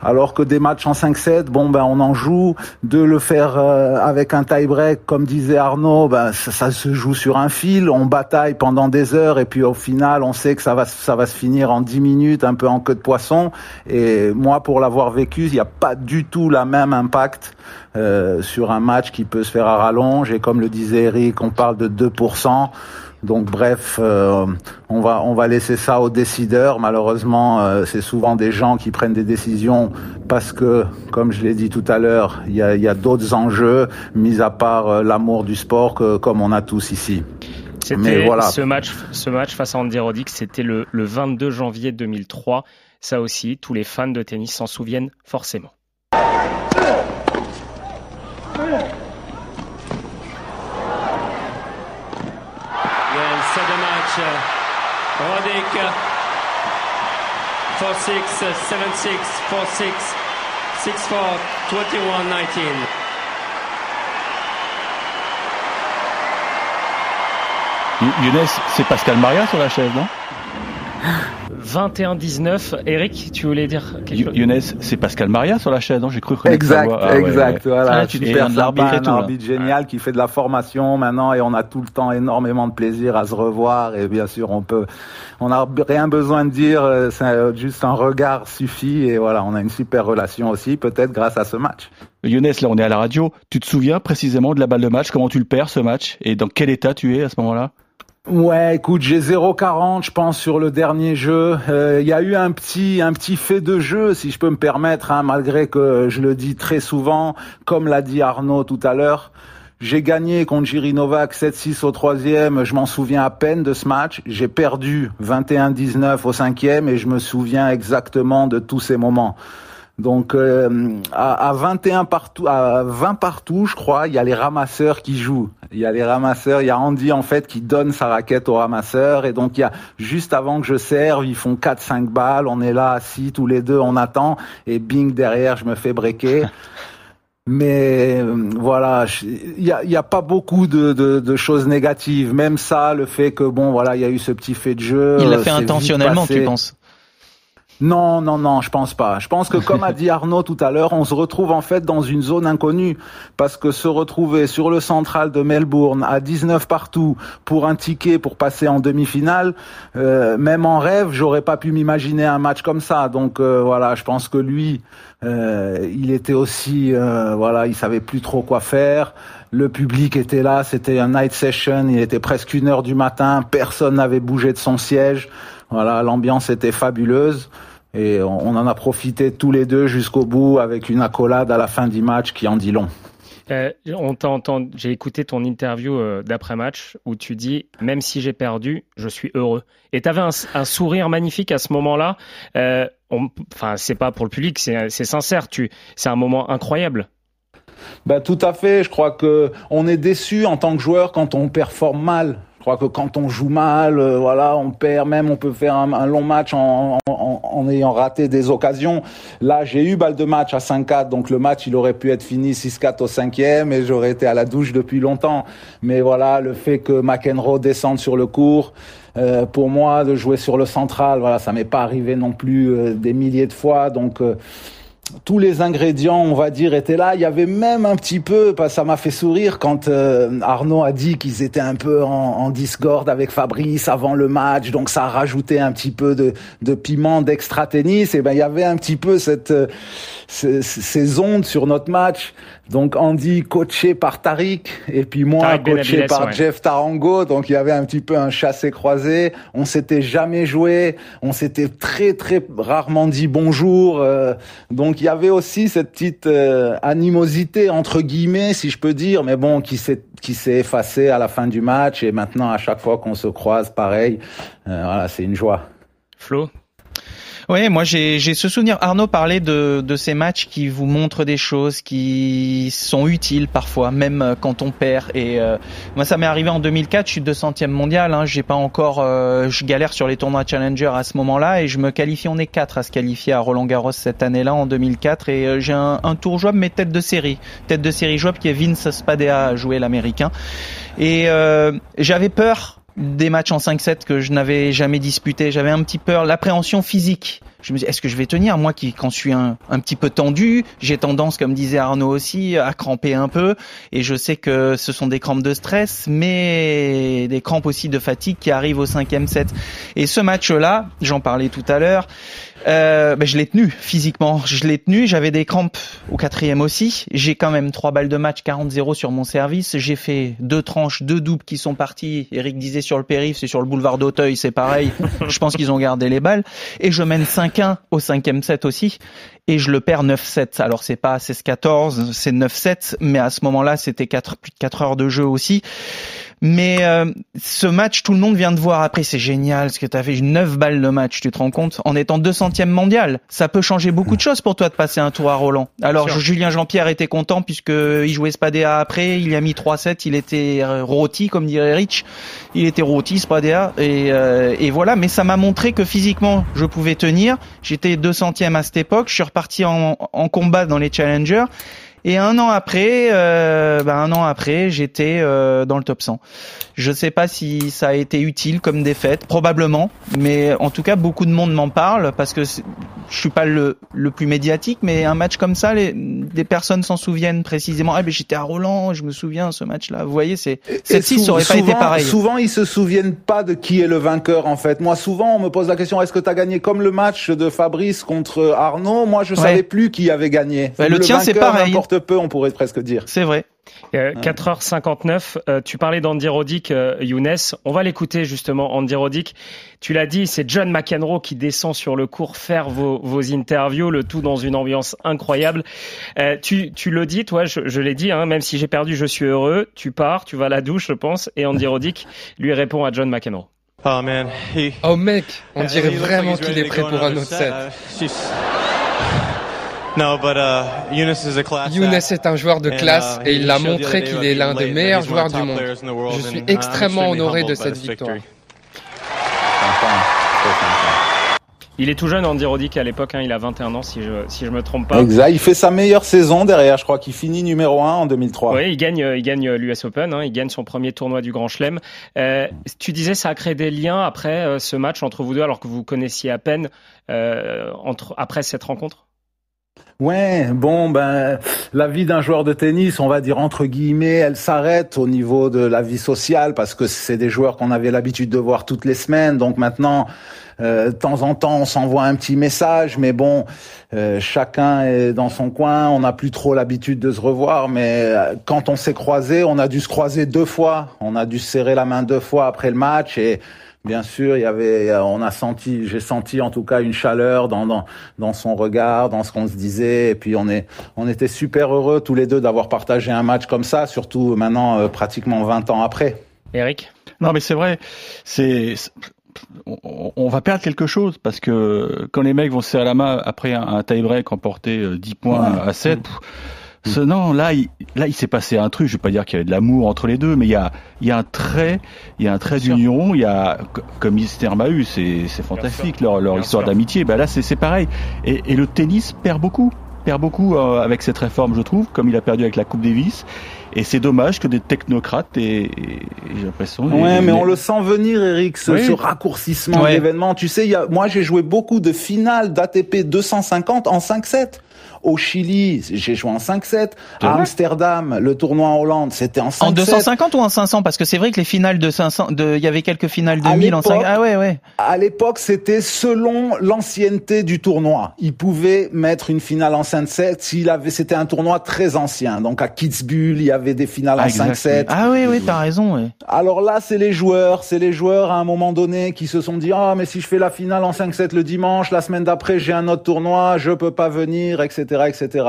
alors que des matchs en 5-7, bon ben on en joue. De le faire euh, avec un tie-break, comme disait Arnaud, ben ça, se joue sur un fil. On bataille pendant des heures et puis au final, on sait que ça va ça va se finir en 10 minutes, un peu en queue de poisson. Et moi, pour l'avoir vécu, il n'y a pas du tout la même impact euh, sur un match qui peut se faire à rallonge. Et comme le disait Eric, on parle de 2%. Donc bref, euh, on va on va laisser ça aux décideurs. Malheureusement, euh, c'est souvent des gens qui prennent des décisions parce que, comme je l'ai dit tout à l'heure, il y a, y a d'autres enjeux, mis à part euh, l'amour du sport que comme on a tous ici. C'était voilà. ce match, ce match face à Andy Roddick, c'était le, le 22 janvier 2003. Ça aussi, tous les fans de tennis s'en souviennent forcément. Roddick. 4-6, 7-6, 4-6, 6-4, 21-19. Younes, c'est Pascal Maria sur la chaise, non? [LAUGHS] 21-19. Eric, tu voulais dire quelque chose? Younes, c'est Pascal Maria sur la chaîne, non? J'ai cru Exact, ah, exact. Voilà, ah, tu super sympa, un arbitre génial qui fait de la formation maintenant et on a tout le temps énormément de plaisir à se revoir et bien sûr on peut, on n'a rien besoin de dire, euh, c'est euh, juste un regard suffit et voilà, on a une super relation aussi, peut-être grâce à ce match. Younes, là on est à la radio. Tu te souviens précisément de la balle de match, comment tu le perds ce match? Et dans quel état tu es à ce moment-là? Ouais, écoute, j'ai 0,40, je pense, sur le dernier jeu. Il euh, y a eu un petit, un petit fait de jeu, si je peux me permettre, hein, malgré que je le dis très souvent, comme l'a dit Arnaud tout à l'heure. J'ai gagné contre Jiri Novak 7-6 au troisième, je m'en souviens à peine de ce match. J'ai perdu 21-19 au cinquième et je me souviens exactement de tous ces moments. Donc euh, à, à 21 partout, à 20 partout, je crois, il y a les ramasseurs qui jouent. Il y a les ramasseurs, il y a Andy en fait qui donne sa raquette aux ramasseurs et donc il y a juste avant que je serve, ils font 4 5 balles, on est là assis tous les deux, on attend et bing derrière, je me fais breaker. [LAUGHS] Mais euh, voilà, il y a, y a, pas beaucoup de, de, de, choses négatives. Même ça, le fait que bon, voilà, il y a eu ce petit fait de jeu. Il l'a fait intentionnellement, tu penses? Non, non, non, je pense pas. Je pense que comme a dit Arnaud tout à l'heure, on se retrouve en fait dans une zone inconnue parce que se retrouver sur le central de Melbourne à 19 partout pour un ticket pour passer en demi-finale, euh, même en rêve, j'aurais pas pu m'imaginer un match comme ça. Donc euh, voilà, je pense que lui, euh, il était aussi, voilà, il savait plus trop quoi faire. Le public était là, c'était un night session, il était presque une heure du matin, personne n'avait bougé de son siège. Voilà, l'ambiance était fabuleuse. Et on en a profité tous les deux jusqu'au bout avec une accolade à la fin du match qui en dit long. Euh, on j'ai écouté ton interview euh, d'après-match où tu dis même si j'ai perdu, je suis heureux. Et tu avais un, sourire magnifique à ce moment-là. Euh, enfin, c'est pas pour le public, c'est sincère. Tu, c'est un moment incroyable. Ben, tout à fait. Je crois que on est déçu en tant que joueur quand on performe mal. Crois que quand on joue mal, euh, voilà, on perd même, on peut faire un, long match en, en, en, ayant raté des occasions. Là, j'ai eu balle de match à 5-4, donc le match, il aurait pu être fini 6-4 au cinquième et j'aurais été à la douche depuis longtemps. Mais voilà, le fait que McEnroe descende sur le cours, euh, pour moi, de jouer sur le central, voilà, ça m'est pas arrivé non plus euh, des milliers de fois, donc tous les ingrédients, on va dire, étaient là. Il y avait même un petit peu, ça m'a fait sourire quand euh, Arnaud a dit qu'ils étaient un peu en, en, discorde avec Fabrice avant le match, donc ça a rajouté un petit peu de, de piment d'extra tennis. Et ben il y avait un petit peu cette euh, ces ondes sur notre match. Donc Andy coaché par Tariq et puis moi coaché par Jeff Tarango. Donc il y avait un petit peu un chassé croisé. On s'était jamais joué, on s'était très très rarement dit bonjour. Euh, donc il y avait aussi cette petite euh, animosité entre guillemets, si je peux dire, mais bon qui s'est qui s'est effacée à la fin du match et maintenant à chaque fois qu'on se croise, pareil. Euh, voilà, c'est une joie. Flo, oui, moi j'ai ce souvenir. Arnaud parlait de, de ces matchs qui vous montrent des choses qui sont utiles parfois, même euh, quand on perd. Et euh, moi ça m'est arrivé en 2004, je suis 200e mondial. Hein, j'ai pas encore, euh, je galère sur les tournois Challenger à ce moment-là et je me qualifie. On est quatre à se qualifier à Roland Garros cette année-là en 2004 et j'ai un, un, tour jouable mais tête de série, tête de série jouable qui est Vince Spadea à jouer l'américain. Et j'avais peur des matchs en 5-7 que je n'avais jamais disputé. J'avais un petit peur, l'appréhension physique. Je me dis, est-ce que je vais tenir? Moi qui, quand je suis un, un petit peu tendu, j'ai tendance, comme disait Arnaud aussi, à cramper un peu. Et je sais que ce sont des crampes de stress, mais des crampes aussi de fatigue qui arrivent au cinquième set. Et ce match-là, j'en parlais tout à l'heure, euh, ben je l'ai tenu physiquement. Je l'ai tenu. J'avais des crampes au quatrième aussi. J'ai quand même trois balles de match, 40-0 sur mon service. J'ai fait deux tranches, deux doubles qui sont partis. Eric disait sur le périph', c'est sur le boulevard d'Auteuil, c'est pareil. [LAUGHS] je pense qu'ils ont gardé les balles. Et je mène 5-1 au cinquième set aussi. Et je le perds 9-7. Alors c'est pas 16-14, c'est 9-7. Mais à ce moment-là, c'était quatre, plus de 4 heures de jeu aussi. Mais euh, ce match, tout le monde vient de voir. Après, c'est génial ce que tu as fait 9 balles de match, tu te rends compte En étant 200e mondial, ça peut changer beaucoup de choses pour toi de passer un tour à Roland. Alors Julien Jean-Pierre était content puisque il jouait Spadea après, il y a mis 3-7, il était euh, rôti comme dirait Rich, il était rôti Spadea et, euh, et voilà, mais ça m'a montré que physiquement je pouvais tenir. J'étais 200e à cette époque, je suis reparti en, en combat dans les challengers et un an après, euh, bah un an après, j'étais euh, dans le top 100. Je sais pas si ça a été utile comme défaite, probablement, mais en tout cas beaucoup de monde m'en parle parce que je suis pas le, le plus médiatique, mais un match comme ça, les, des personnes s'en souviennent précisément. Ah ben j'étais à Roland, je me souviens ce match-là. Vous voyez, c'est celle-ci ça aurait pas été pareil. Souvent ils se souviennent pas de qui est le vainqueur en fait. Moi souvent on me pose la question est-ce que tu as gagné comme le match de Fabrice contre Arnaud? Moi je savais plus qui avait gagné. le, le, tien c'est pareil peu, on pourrait presque dire. C'est vrai. 4h59, euh, euh, tu parlais d'Andy Roddick, euh, Younes. On va l'écouter justement, Andy Roddick. Tu l'as dit, c'est John McEnroe qui descend sur le cours faire vos, vos interviews, le tout dans une ambiance incroyable. tu, tu le dis, toi, je, je l'ai dit, hein, même si j'ai perdu, je suis heureux. Tu pars, tu vas à la douche, je pense, et Andy [LAUGHS] Roddick lui répond à John McEnroe. Oh man, oh mec, on dirait vraiment qu'il est prêt pour un autre set. Younes est un joueur de classe et il a montré qu'il est l'un des meilleurs joueurs du monde. Je suis extrêmement honoré de cette victoire. Il est tout jeune, Andy Roddick, à l'époque, hein, il a 21 ans, si je si je me trompe pas. Exact, il fait sa meilleure saison derrière, je crois qu'il finit numéro 1 en 2003. Oui, il gagne, il gagne l'US Open, hein, il gagne son premier tournoi du Grand Chelem. Euh, tu disais, ça a créé des liens après euh, ce match entre vous deux, alors que vous connaissiez à peine euh, entre, après cette rencontre? Ouais, bon, ben, la vie d'un joueur de tennis, on va dire entre guillemets, elle s'arrête au niveau de la vie sociale parce que c'est des joueurs qu'on avait l'habitude de voir toutes les semaines. Donc maintenant, euh, de temps en temps, on s'envoie un petit message, mais bon, euh, chacun est dans son coin. On n'a plus trop l'habitude de se revoir, mais euh, quand on s'est croisé, on a dû se croiser deux fois. On a dû se serrer la main deux fois après le match et Bien sûr, il y avait, on a senti, j'ai senti en tout cas une chaleur dans, dans, dans son regard, dans ce qu'on se disait, et puis on est, on était super heureux tous les deux d'avoir partagé un match comme ça, surtout maintenant euh, pratiquement 20 ans après. Eric? Non, mais c'est vrai, c'est, on, on, va perdre quelque chose parce que quand les mecs vont se serrer la main après un, un tie-break emporté 10 points ouais. à 7, pff, ce, non, là, il, là, il s'est passé un truc. Je vais pas dire qu'il y avait de l'amour entre les deux, mais il y a, il y a un trait, il y a un trait d'union. Il y a, comme Mister Mahu, c'est, c'est fantastique leur, leur histoire d'amitié. Ben là, c'est, c'est pareil. Et, et le tennis perd beaucoup, perd beaucoup euh, avec cette réforme, je trouve, comme il a perdu avec la Coupe Davis. Et c'est dommage que des technocrates et, et j'ai l'impression. Ouais, mais on le sent venir, Eric, ce, oui. ce raccourcissement ouais. d'événements. Tu sais, il y a, moi, j'ai joué beaucoup de finales d'ATP 250 en 5-7. Au Chili, j'ai joué en 5-7. À Amsterdam, le tournoi en Hollande, c'était en 5-7. En 250 ou en 500 Parce que c'est vrai que les finales de 500, de, il y avait quelques finales de 1000 en 5. Ah ouais, ouais. À l'époque, c'était selon l'ancienneté du tournoi. Il pouvait mettre une finale en 5-7 s'il avait, c'était un tournoi très ancien. Donc à Kitzbühel, il y avait des finales ah, en 5-7. Ah oui, oui, t'as raison, ouais. Alors là, c'est les joueurs, c'est les joueurs à un moment donné qui se sont dit, ah, mais si je fais la finale en 5-7 le dimanche, la semaine d'après, j'ai un autre tournoi, je peux pas venir, etc etc.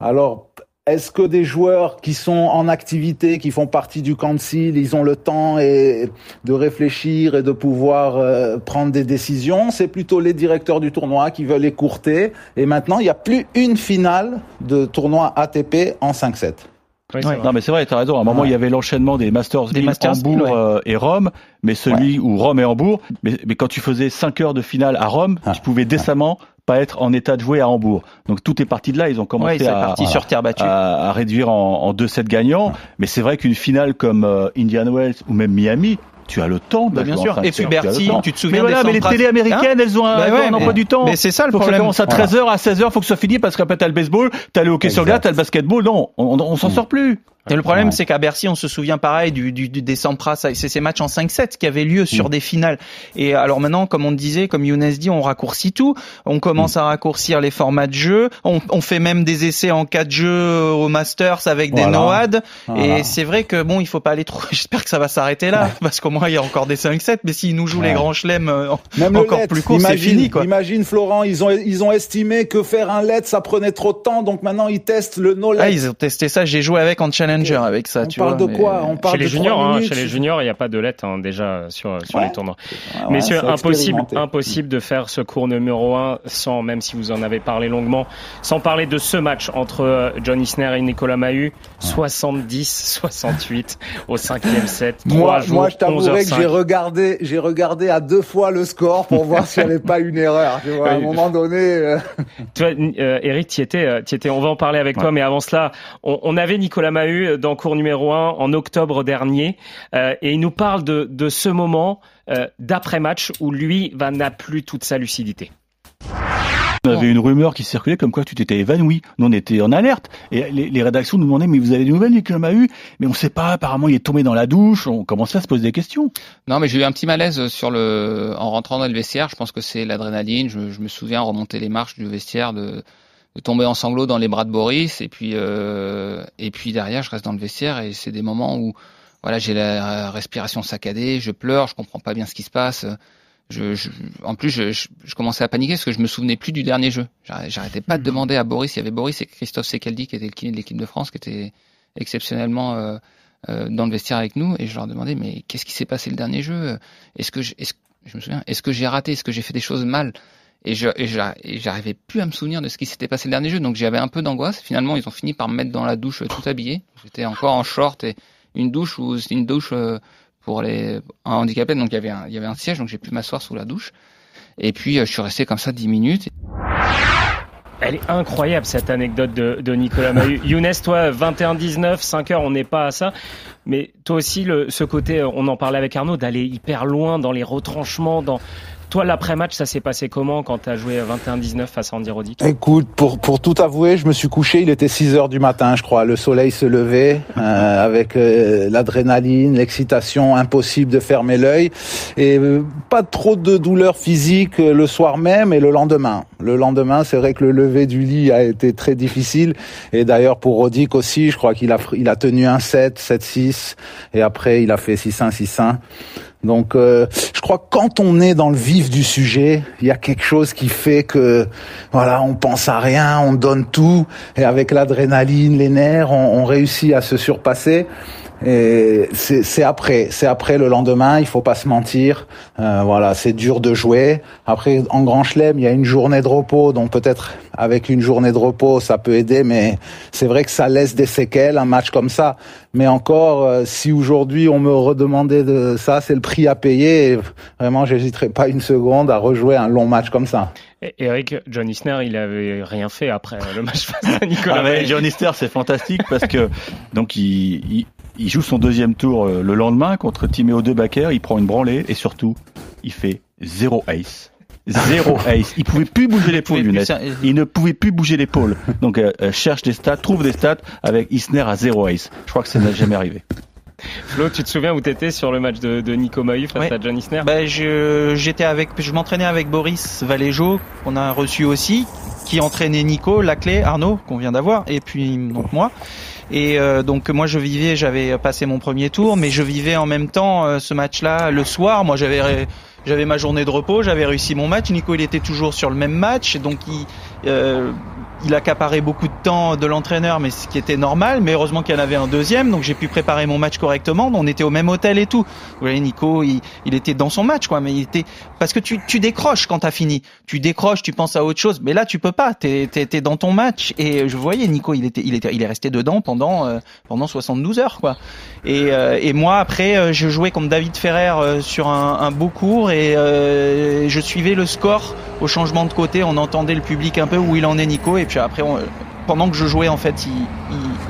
Alors, est-ce que des joueurs qui sont en activité, qui font partie du council, ils ont le temps et de réfléchir et de pouvoir euh, prendre des décisions? C'est plutôt les directeurs du tournoi qui veulent écourter. Et maintenant, il n'y a plus une finale de tournoi ATP en 5-7. Oui, non mais c'est vrai, tu as raison. À un moment, ouais. il y avait l'enchaînement des Masters, des Masters Hambourg ouais. euh, et Rome, mais celui ouais. où Rome et Hambourg, mais, mais, quand tu faisais 5 heures de finale à Rome, tu pouvais décemment pas être en état de jouer à Hambourg. Donc tout est parti de là. Ils ont commencé à, à, sur terre battue. à, à réduire en, en 2-7 gagnants. Mais c'est vrai qu'une finale comme euh, Indian Wells ou même Miami, tu as le temps bah, bien sûr. Et puis Bertie, tu, tu, te souviens mais voilà, mais les télé américaines, hein elles ont un, bah ouais, un emploi du temps. Mais c'est ça le faut problème. Que ça commence à 13h, à 16h, faut que ça finisse parce qu'après t'as le baseball, t'as le hockey exact. sur glace, t'as le basketball. Non, on, on, on s'en mmh. sort plus. Et le problème, ouais. c'est qu'à Bercy, on se souvient pareil du, du, du des Sampras, c'est ces matchs en 5-7 qui avaient lieu sur mmh. des finales. Et alors maintenant, comme on disait, comme Younes dit, on raccourcit tout. On commence mmh. à raccourcir les formats de jeu. On, on, fait même des essais en 4 jeux au Masters avec voilà. des NOAD. Voilà. Et c'est vrai que bon, il faut pas aller trop. [LAUGHS] J'espère que ça va s'arrêter là, ouais. parce qu'au moins il y a encore des 5-7. Mais s'ils nous jouent ouais. les grands chelems même encore plus courts, c'est fini. Quoi. Imagine Florent, ils ont ils ont estimé que faire un LED ça prenait trop de temps, donc maintenant ils testent le no LED. Ah, ils ont testé ça. J'ai joué avec en challenger avec ça on parle vois, de quoi On parle chez les de juniors, hein, minutes. chez les juniors, il n'y a pas de lettres hein, déjà sur sur ouais. les tournois. Ouais, Messieurs, impossible, impossible de faire ce cours numéro 1 sans, même si vous en avez parlé longuement, sans parler de ce match entre euh, John Isner et Nicolas Mahut, 70-68 au cinquième set. Moi, jours, moi, je t'avouerai que j'ai regardé, j'ai regardé à deux fois le score pour voir s'il n'y avait pas une erreur. Tu vois, à un moment donné. Euh... Tu vois, euh, Eric, tu étais, euh, étais, on va en parler avec ouais. toi, mais avant cela, on, on avait Nicolas Mahut dans cours numéro 1 en octobre dernier euh, et il nous parle de, de ce moment euh, d'après-match où lui va n'a plus toute sa lucidité. On avait une rumeur qui circulait comme quoi tu t'étais évanoui. Nous, on était en alerte. Et les, les rédactions nous demandaient, mais vous avez des nouvelles, Nicolas Mahut? Mais on sait pas, apparemment, il est tombé dans la douche. On commençait à se poser des questions. Non, mais j'ai eu un petit malaise sur le, en rentrant dans le vestiaire. Je pense que c'est l'adrénaline. Je, je, me souviens remonter les marches du vestiaire de, de tomber en sanglots dans les bras de Boris. Et puis, euh, et puis derrière, je reste dans le vestiaire et c'est des moments où, voilà, j'ai la respiration saccadée, je pleure, je comprends pas bien ce qui se passe. Je, je, en plus, je, je, je, commençais à paniquer parce que je me souvenais plus du dernier jeu. J'arrêtais pas de mhm. demander à Boris. Il y avait Boris et Christophe Sekaldi qui était le kiné de l'équipe de France, qui était exceptionnellement euh, euh, dans le vestiaire avec nous. Et je leur demandais, mais qu'est-ce qui s'est passé le dernier jeu? Est-ce que, est -ce, je me souviens, est-ce que j'ai raté? Est-ce que j'ai fait des choses mal? Et je et j'arrivais plus à me souvenir de ce qui s'était passé le dernier jeu, donc j'avais un peu d'angoisse. Finalement, ils ont fini par me mettre dans la douche tout habillé. J'étais encore en short et une douche où c'est une douche pour les handicapés, donc il y avait un, il y avait un siège, donc j'ai pu m'asseoir sous la douche. Et puis je suis resté comme ça 10 minutes. Elle est incroyable cette anecdote de, de Nicolas Mahut. [LAUGHS] Younes, toi, 21-19, 5 heures, on n'est pas à ça. Mais toi aussi, le, ce côté, on en parlait avec Arnaud, d'aller hyper loin dans les retranchements, dans toi, l'après-match, ça s'est passé comment quand tu as joué 21-19 face à Andy Roddick Écoute, pour, pour tout avouer, je me suis couché, il était 6 heures du matin, je crois. Le soleil se levait [LAUGHS] euh, avec euh, l'adrénaline, l'excitation, impossible de fermer l'œil. Et euh, pas trop de douleur physique le soir même et le lendemain. Le lendemain, c'est vrai que le lever du lit a été très difficile. Et d'ailleurs, pour Roddick aussi, je crois qu'il a, il a tenu un 7, 7-6. Et après, il a fait 6-1, 6-1. Donc, euh, je crois que quand on est dans le vif du sujet, il y a quelque chose qui fait que, voilà, on pense à rien, on donne tout, et avec l'adrénaline, les nerfs, on, on réussit à se surpasser. Et c'est après, c'est après le lendemain. Il faut pas se mentir. Euh, voilà, c'est dur de jouer. Après, en Grand Chelem, il y a une journée de repos, donc peut-être avec une journée de repos, ça peut aider. Mais c'est vrai que ça laisse des séquelles un match comme ça. Mais encore, euh, si aujourd'hui on me redemandait de ça, c'est le prix à payer. Et vraiment, j'hésiterais pas une seconde à rejouer un long match comme ça. Eric, John Isner, il avait rien fait après le match face à Nicolas. Ah John Isner, c'est fantastique parce que donc il, il joue son deuxième tour euh, le lendemain contre Timéo De Baker, il prend une branlée et surtout, il fait zéro ace. Zéro [LAUGHS] ace. Il pouvait plus bouger l'épaule, Il ne pouvait plus bouger l'épaule. Donc, euh, euh, cherche des stats, trouve des stats avec Isner à zéro ace. Je crois que ça n'a jamais arrivé. Flo, tu te souviens où t'étais sur le match de, de Nico Mahut face à John Isner? Bah, je, j'étais avec, je m'entraînais avec Boris Valéjo, qu'on a reçu aussi, qui entraînait Nico, Laclé, Arnaud, qu'on vient d'avoir, et puis donc moi. Et euh, donc moi je vivais, j'avais passé mon premier tour, mais je vivais en même temps euh, ce match-là le soir. Moi j'avais j'avais ma journée de repos, j'avais réussi mon match. Nico il était toujours sur le même match, donc il euh, il accaparait beaucoup de temps de l'entraîneur, mais ce qui était normal. Mais heureusement qu'il y en avait un deuxième, donc j'ai pu préparer mon match correctement. On était au même hôtel et tout. Vous voyez, Nico, il, il, était dans son match, quoi. Mais il était parce que tu, tu décroches quand t'as fini. Tu décroches, tu penses à autre chose. Mais là, tu peux pas. T'es es, dans ton match. Et je voyais Nico, il était, il était, il est resté dedans pendant euh, pendant 72 heures, quoi. Et, euh, et moi, après, euh, je jouais comme David Ferrer sur un, un beau cours et je suivais le score au changement de côté. On entendait le public un peu où il en est, Nico. Après, pendant que je jouais, en fait,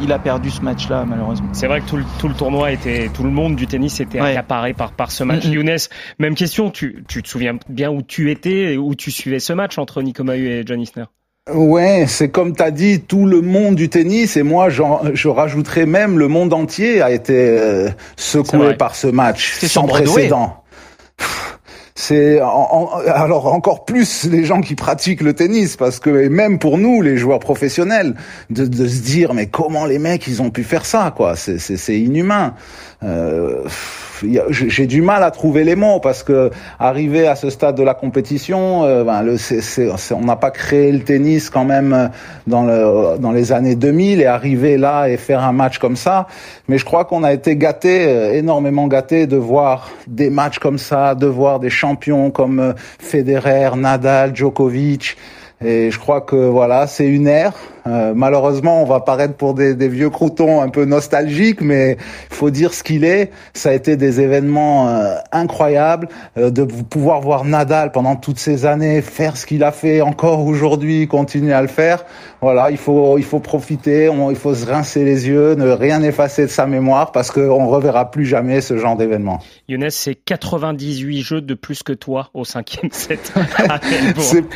il, a perdu ce match-là, malheureusement. C'est vrai que tout le, tout le, tournoi était, tout le monde du tennis était accaparé par, par ce match. Mm. Younes, même question, tu, tu te souviens bien où tu étais, où tu suivais ce match entre Nico Mahut et John Isner? Ouais, c'est comme tu as dit, tout le monde du tennis, et moi je rajouterais même le monde entier a été euh, secoué par ce match sans précédent c'est alors encore plus les gens qui pratiquent le tennis parce que même pour nous les joueurs professionnels de, se dire mais comment les mecs ils ont pu faire ça quoi? C'est c'est inhumain. Euh, j'ai du mal à trouver les mots parce que arriver à ce stade de la compétition, euh, ben, le, on n'a pas créé le tennis quand même dans, le, dans les années 2000 et arriver là et faire un match comme ça. Mais je crois qu'on a été gâté, euh, énormément gâté de voir des matchs comme ça, de voir des champions comme euh, Federer, Nadal, Djokovic. Et je crois que voilà, c'est une ère. Euh, malheureusement, on va paraître pour des, des, vieux croutons un peu nostalgiques, mais il faut dire ce qu'il est. Ça a été des événements euh, incroyables euh, de pouvoir voir Nadal pendant toutes ces années faire ce qu'il a fait encore aujourd'hui, continuer à le faire. Voilà, il faut il faut profiter, il faut se rincer les yeux, ne rien effacer de sa mémoire parce qu'on reverra plus jamais ce genre d'événement. Younes, c'est 98 jeux de plus que toi au cinquième set. [LAUGHS]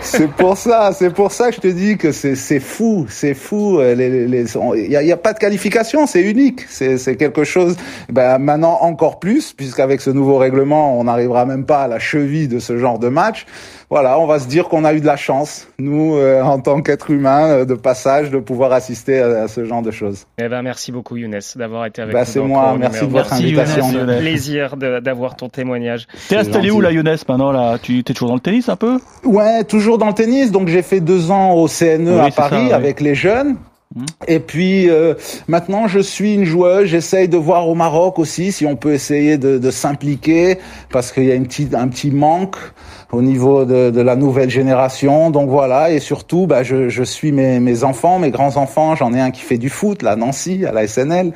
c'est pour ça, c'est pour ça que je te dis que c'est fou, c'est fou. Il euh, n'y a, y a, pas de qualification, c'est unique, c'est quelque chose. Ben, maintenant encore plus, puisqu'avec ce nouveau règlement, on n'arrivera même pas à la cheville de ce genre de match voilà, on va se dire qu'on a eu de la chance, nous, euh, en tant qu'être humain euh, de passage, de pouvoir assister à, ce genre de choses. Eh ben, merci beaucoup, Younes, d'avoir été avec bah, nous. C'est moi, merci de votre invitation. C'est un plaisir d'avoir ton témoignage. T'es installé où, là, Younes, maintenant, là? Tu es toujours dans le tennis, un peu? Ouais, toujours dans le tennis. Donc, j'ai fait deux ans au CNE à Paris avec les jeunes. Et puis euh, maintenant, je suis une joueuse. J'essaye de voir au Maroc aussi si on peut essayer de, de s'impliquer parce qu'il y a une petite, un petit manque au niveau de, de, la nouvelle génération. Donc voilà. Et surtout, bah, je, je suis mes, mes enfants, mes grands enfants. J'en ai un qui fait du foot, là, Nancy, à la SNL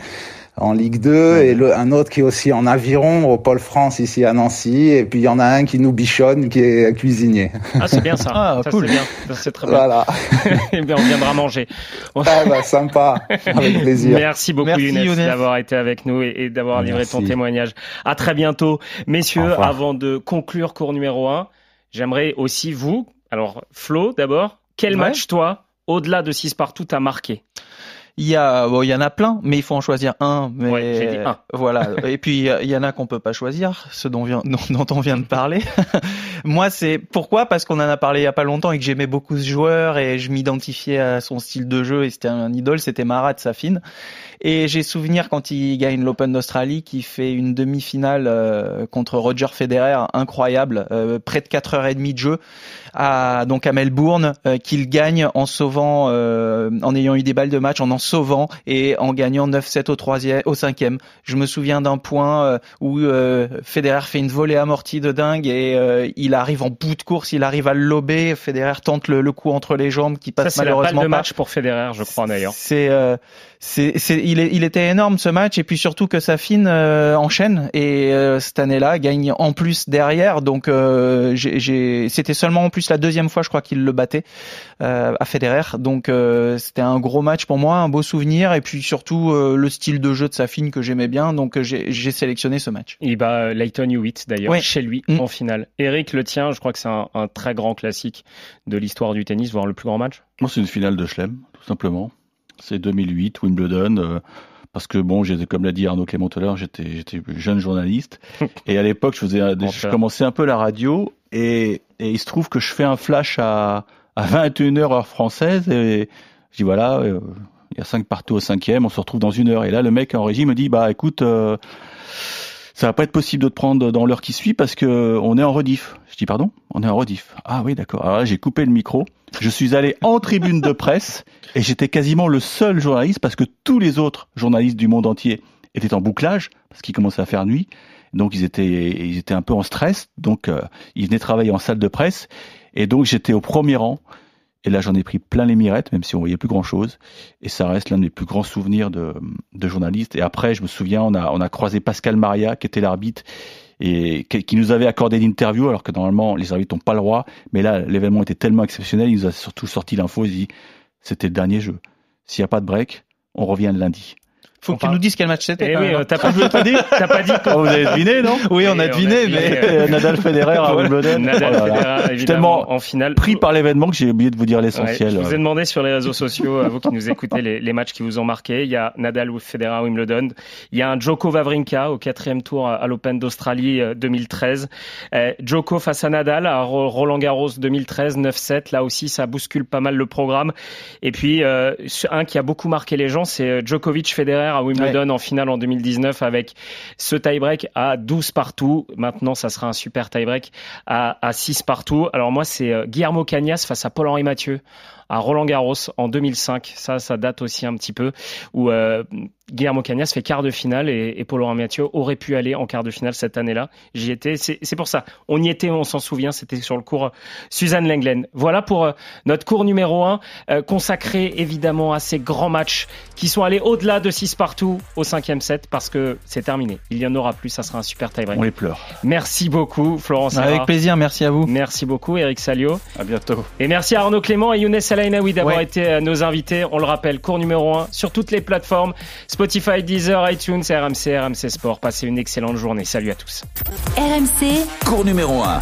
en Ligue 2 et le, un autre qui est aussi en aviron au Pôle France ici à Nancy et puis il y en a un qui nous bichonne qui est cuisinier. Ah c'est bien ça. [LAUGHS] Ah ça, cool. C'est très bien. Voilà. [LAUGHS] et bien on viendra manger. Ah bah sympa. Avec plaisir. Merci beaucoup Merci, Younes, d'avoir été avec nous et, et d'avoir livré ton témoignage. À très bientôt. Messieurs, avant de conclure cours numéro 1, j'aimerais aussi vous, alors Flo d'abord, quel ouais. match toi, au-delà de 6 partout, t'as marqué? Il y a, bon, il y en a plein, mais il faut en choisir un. Mais ouais, dit un. voilà. [LAUGHS] Et puis il y en a qu'on peut pas choisir, ce dont, vient, dont, dont on vient de parler. [LAUGHS] Moi, c'est pourquoi? Parce qu'on en a parlé il y a pas longtemps et que j'aimais beaucoup ce joueur et je m'identifiais à son style de jeu et c'était un idole, c'était Marat Safin. Et j'ai souvenir quand il gagne l'Open d'Australie, qui fait une demi-finale euh, contre Roger Federer, incroyable, euh, près de 4 heures et demie de jeu, à, donc à Melbourne, euh, qu'il gagne en sauvant, en ayant eu des balles de match, en en sauvant et en gagnant 9-7 au troisième, au cinquième. Je me souviens d'un point où Federer fait une volée amortie de dingue et il arrive en bout de course, il arrive à le lober. Federer tente le, le coup entre les jambes qui passe Ça, malheureusement la balle de pas. match pour Federer, je crois d'ailleurs. C'est c'est, il, est, il, était énorme ce match et puis surtout que Safin euh, enchaîne et euh, cette année-là gagne en plus derrière donc euh, j'ai, c'était seulement en plus la deuxième fois je crois qu'il le battait euh, à Federer donc euh, c'était un gros match pour moi un beau souvenir et puis surtout le style de jeu de Safin que j'aimais bien donc j'ai, j'ai sélectionné ce match. Il bat Leighton Hewitt d'ailleurs Oui. chez lui Mm. en finale. Eric le tien, je crois que c'est un, un très grand classique de l'histoire du tennis, voire le plus grand match? Moi, c'est une finale de Chelem, tout simplement. C'est 2008, Wimbledon. euh, parce que bon, j'étais comme l'a dit Arnaud Clément tout à l'heure, j'étais jeune journaliste [LAUGHS] et à l'époque je faisais je commençais un peu la radio et, et il se trouve que je fais un flash à à 21h heure française et je dis voilà euh, il y a cinq partout au cinquième, on se retrouve dans une heure et là le mec en régie me dit bah écoute euh, ça va pas être possible de te prendre dans l'heure qui suit parce que on est en rediff. Je dis pardon, on est en rediff. Ah oui, d'accord. Alors là, j'ai coupé le micro. Je suis allé en tribune de presse et j'étais quasiment le seul journaliste parce que tous les autres journalistes du monde entier étaient en bouclage parce qu'il commençait à faire nuit. Donc ils étaient ils étaient un peu en stress. Donc euh, ils venaient travailler en salle de presse et donc j'étais au premier rang. Et là, j'en ai pris plein les mirettes, même si on voyait plus grand chose. Et ça reste l'un des plus grands souvenirs de, de journaliste. Et après, je me souviens, on a, croisé Pascal Maria, qui était l'arbitre, et qui, qui nous avait accordé l'interview, alors que normalement, les arbitres n'ont pas le droit. Mais là, l'événement était tellement exceptionnel, il nous a surtout sorti l'info, il dit, c'était le dernier jeu. S'il n'y a pas de break, on revient le lundi. Faut que tu nous dises quel match c'était. Eh oui, euh, t'as pas, t'as dit, [LAUGHS] t'as pas dit Oh, vous avez deviné, non Oui, on a deviné, mais [LAUGHS] euh, Nadal Federer à Wimbledon. Nadal Oh. Federer, évidemment, tellement en finale. pris par l'événement que j'ai oublié de vous dire l'essentiel. Ouais, je vous ai demandé sur les réseaux sociaux, à vous qui nous écoutez, les, les matchs qui vous ont marqué. Il y a Nadal ou Federer à Wimbledon. Il y a un Djoko Wawrinka au quatrième tour à, l'Open d'Australie euh, 2013. Euh, Djoko face à Nadal à Ro- Roland Garros 2013, 9-7. Là aussi, ça bouscule pas mal le programme. Et puis, euh, un qui a beaucoup marqué les gens, c'est euh, Djokovic Federer à Wimbledon en finale en 2019 avec ce tie-break à 12 partout. Maintenant, ça sera un super tie-break à, à 6 partout. Alors moi, c'est euh, Guillermo Cagnas face à Paul-Henri Mathieu à Roland Garros en 2005. Ça, ça date aussi un petit peu où euh, Guillermo Cagnas fait quart de finale et, et Paul-Henri Mathieu aurait pu aller en quart de finale cette année-là. J'y étais. C'est pour ça. On y était, on s'en souvient. C'était sur le cours Suzanne Lenglen. Voilà pour euh, notre cours numéro 1 consacré évidemment à ces grands matchs qui sont allés au-delà de 6 partout au cinquième set parce que c'est terminé. Il y en aura plus. Ça sera un super tie-break. On les pleure. Merci beaucoup, Florence. Avec plaisir, merci à vous. Merci beaucoup, Eric Salio. À bientôt. Et merci à Arnaud Clément et Younes Alainaoui d'avoir Ouais. été euh, nos invités. On le rappelle, cours numéro 1 sur toutes les plateformes Spotify, Deezer, iTunes, RMC, RMC Sport. Passez une excellente journée. Salut à tous. RMC, Cours numéro 1.